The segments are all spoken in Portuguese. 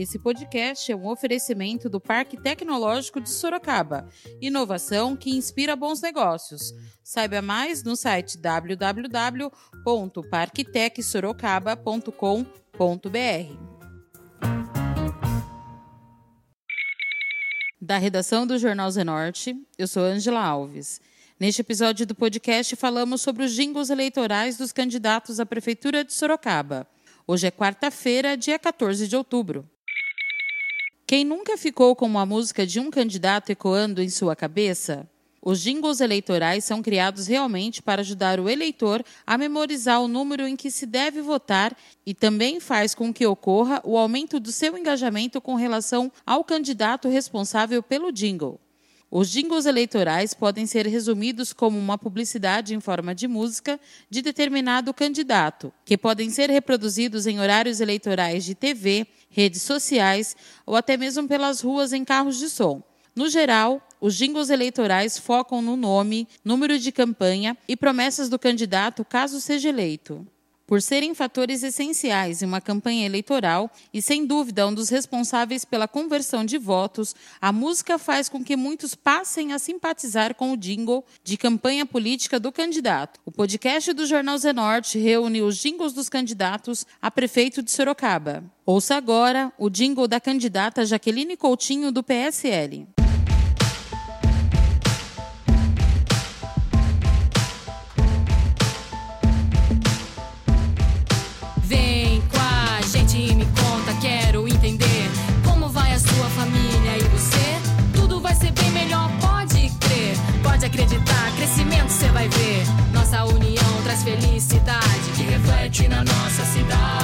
Esse podcast é um oferecimento do Parque Tecnológico de Sorocaba. Inovação que inspira bons negócios. Saiba mais no site www.parktecsorocaba.com.br. Da redação do Jornal Zenorte, eu sou Angela Alves. Neste episódio do podcast falamos sobre os jingles eleitorais dos candidatos à Prefeitura de Sorocaba. Hoje é quarta-feira, dia 14 de outubro. Quem nunca ficou com uma música de um candidato ecoando em sua cabeça? Os jingles eleitorais são criados realmente para ajudar o eleitor a memorizar o número em que se deve votar e também faz com que ocorra o aumento do seu engajamento com relação ao candidato responsável pelo jingle. Os jingles eleitorais podem ser resumidos como uma publicidade em forma de música de determinado candidato, que podem ser reproduzidos em horários eleitorais de TV, redes sociais ou até mesmo pelas ruas em carros de som. No geral, os jingles eleitorais focam no nome, número de campanha e promessas do candidato caso seja eleito. Por serem fatores essenciais em uma campanha eleitoral e, sem dúvida, um dos responsáveis pela conversão de votos, a música faz com que muitos passem a simpatizar com o jingle de campanha política do candidato. O podcast do Jornal Zenorte reúne os jingles dos candidatos a prefeito de Sorocaba. Ouça agora o jingle da candidata Jaqueline Coutinho, do PSL. Ver. Nossa união traz felicidade que reflete na nossa cidade.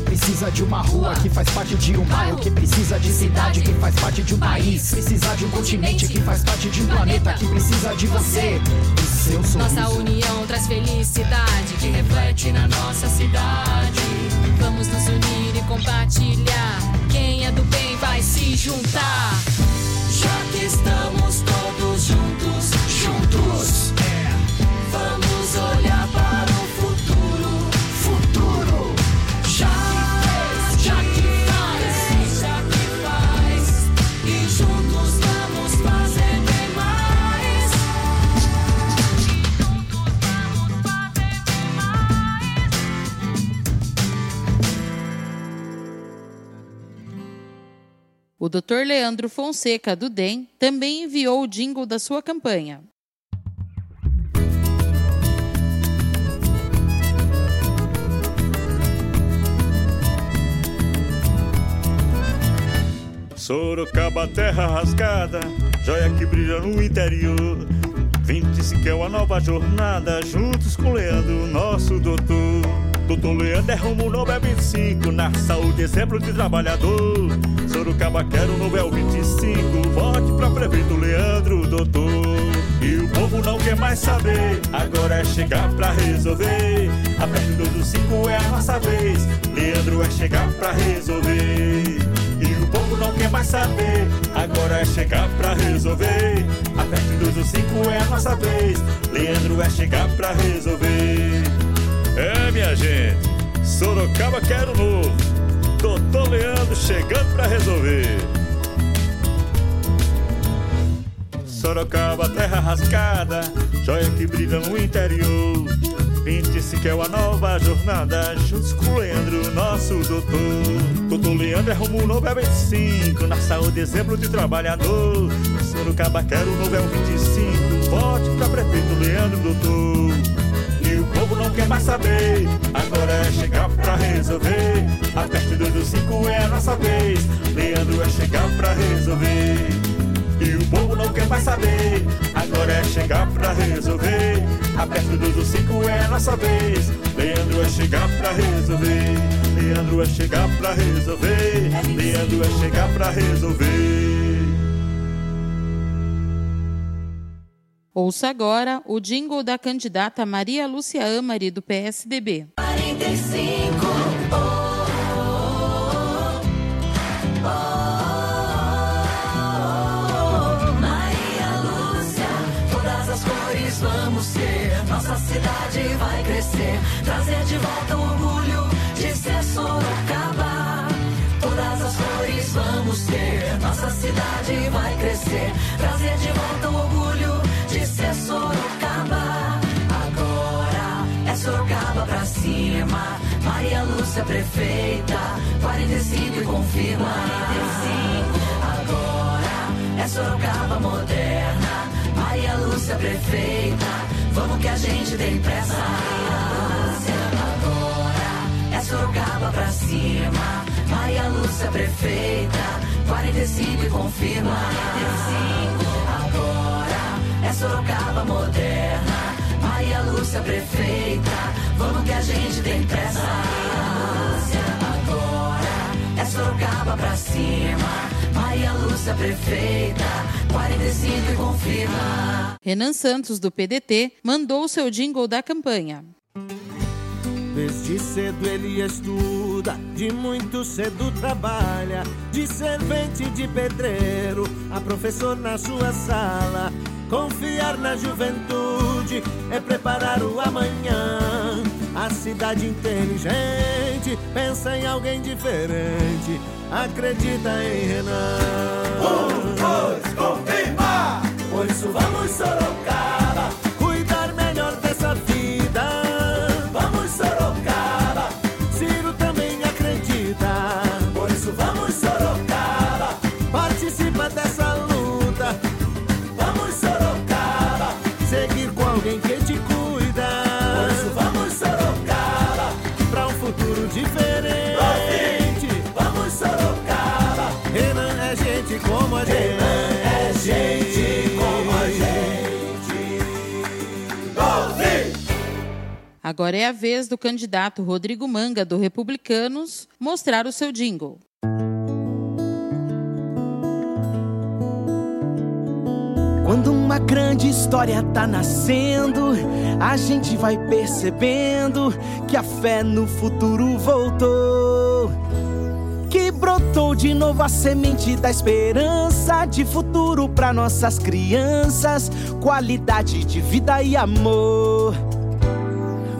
Precisa de uma rua que faz parte de um bairro, que precisa de cidade que faz parte de um país, precisa de um continente que faz parte de um planeta, que precisa de você, do seu sorriso. Nossa união traz felicidade que reflete na nossa cidade. Vamos nos unir e compartilhar. Quem é do bem vai se juntar. Já que estamos todos juntos, juntos, Dr. Leandro Fonseca, do DEM, também enviou o jingle da sua campanha. Sorocaba, terra rasgada, joia que brilha no interior. 25 é uma nova jornada, juntos com Leandro, nosso doutor. Doutor Leandro é rumo no 25, na saúde, exemplo de trabalhador. Sorocaba quero no Bel 25 Vote pra prefeito Leandro, doutor. E o povo não quer mais saber. Agora é chegar pra resolver. A do 5 é a nossa vez. Leandro é chegar pra resolver. E o povo não quer mais saber. Agora é chegar pra resolver. A do 5 é a nossa vez. Leandro é chegar pra resolver. É minha gente. Sorocaba quero novo Doutor Leandro chegando pra resolver. Sorocaba, terra rascada, joia que brilha no interior. 25 é uma nova jornada, juntos com o Leandro, nosso doutor. Doutor Leandro é rumo novo é 25, na saúde exemplo de trabalhador. Sorocaba quero novo é 25, vote pra prefeito Leandro, doutor povo não quer mais saber. Agora é chegar pra resolver. Aperte dois do cinco é a nossa vez. Leandro é chegar pra resolver. E o povo não quer mais saber. Agora é chegar pra resolver. Aperte dois do cinco é a nossa vez. Leandro é chegar pra resolver. Leandro é chegar pra resolver. Leandro é chegar pra resolver. Ouça agora o jingle da candidata Maria Lúcia Amari, do PSDB. 45 oh, oh, oh, Maria Lúcia, todas as cores vamos ter. Nossa cidade vai crescer, trazer de volta o orgulho de ser Sorocaba. Todas as cores vamos ter. Nossa cidade vai crescer, trazer de volta o orgulho de ser Sorocaba. Sorocaba pra cima. Maria Lúcia prefeita, 45 e confirma. 45. Agora é Sorocaba moderna. Maria Lúcia prefeita, vamos que a gente tem pressa. Agora é Sorocaba pra cima. Maria Lúcia prefeita, 45 e confirma. 45. Agora é Sorocaba moderna. Maria Lúcia prefeita, vamos que a gente tem pressa. Agora é Sorocaba pra cima. Maria Lúcia prefeita, 45 e confirma. Renan Santos, do PDT, mandou o seu jingle da campanha. Desde cedo ele estuda, de muito cedo trabalha, de servente de pedreiro, a professor na sua sala. Confiar na juventude é preparar o amanhã. A cidade inteligente pensa em alguém diferente, acredita em Renan. Um, dois, confirma! Por isso vamos Sorocaba, Agora é a vez do candidato Rodrigo Manga, do Republicanos, mostrar o seu jingle. Quando uma grande história tá nascendo, a gente vai percebendo que a fé no futuro voltou. Que brotou de novo a semente da esperança de futuro para nossas crianças, qualidade de vida e amor.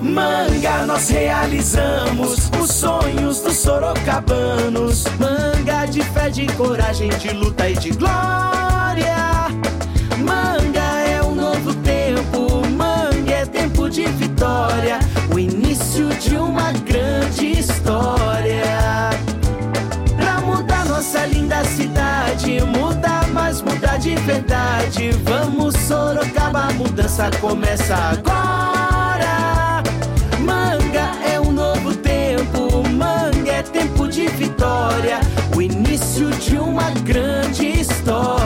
Manga, nós realizamos os sonhos dos sorocabanos. Manga de fé, de coragem, de luta e de glória. Manga é um novo tempo, manga é tempo de vitória. O início de uma grande história. Pra mudar nossa linda cidade, mudar, mas mudar de verdade. Vamos, Sorocaba, a mudança começa agora. De vitória. O início de uma grande história.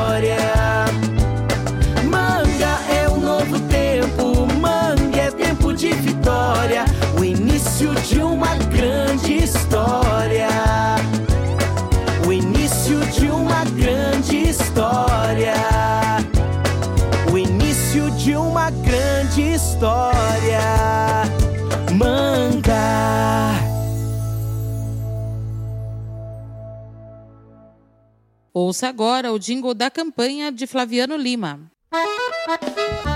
Ouça agora o jingle da campanha de Flaviano Lima. Professor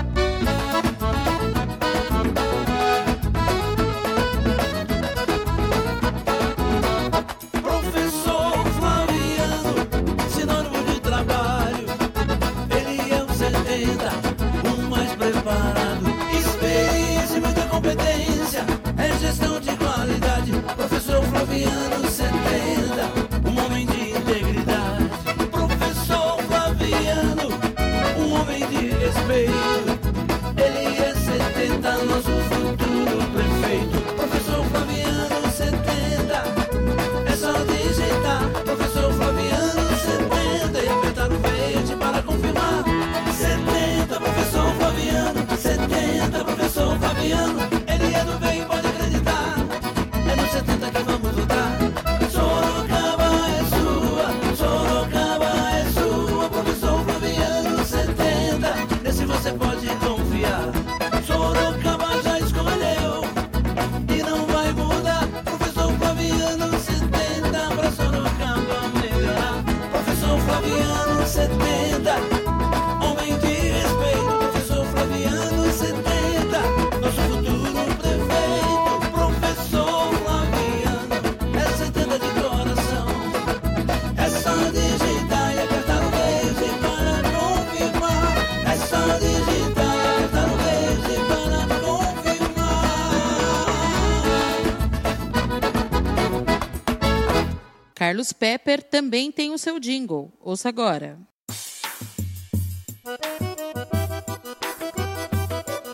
Carlos Pepper também tem o seu jingle. Ouça agora.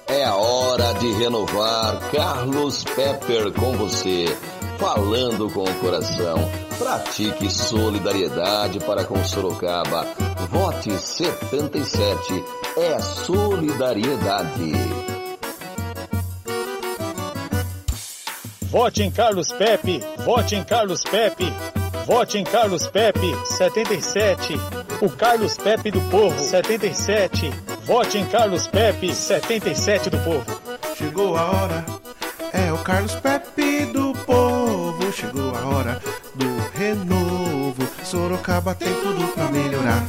É a hora de renovar Carlos Pepper com você. Falando com o coração. Pratique solidariedade para com Sorocaba. Vote 77. É solidariedade. Vote em Carlos Pepe, vote em Carlos Pepe, vote em Carlos Pepe, 77. O Carlos Pepe do povo, 77. Vote em Carlos Pepe, 77 do povo. Chegou a hora, é o Carlos Pepe do povo. Chegou a hora do renovo. Sorocaba tem tudo pra melhorar.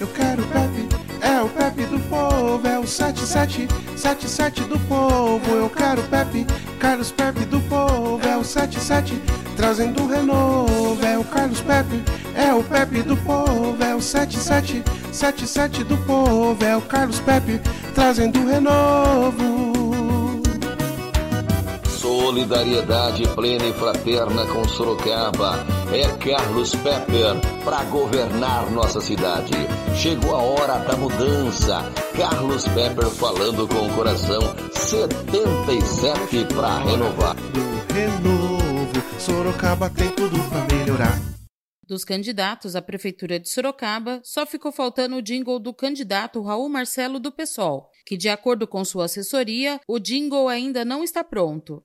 Eu quero Pepe, é o Pepe do povo, é o 77, 77 do povo. Eu quero Pepe, Carlos Pepe do povo, 77, trazendo renovo. É o Carlos Pepe, é o Pepe do povo, é o 77, 77 do povo. É o Carlos Pepe, trazendo renovo. Solidariedade plena e fraterna com Sorocaba. É Carlos Pepper para governar nossa cidade. Chegou a hora da mudança. Carlos Pepper falando com o coração. 77 para renovar. Renovo, Sorocaba tem tudo pra melhorar. Dos candidatos à Prefeitura de Sorocaba, só ficou faltando o jingle do candidato Raul Marcelo do PSOL, que, de acordo com sua assessoria, o jingle ainda não está pronto.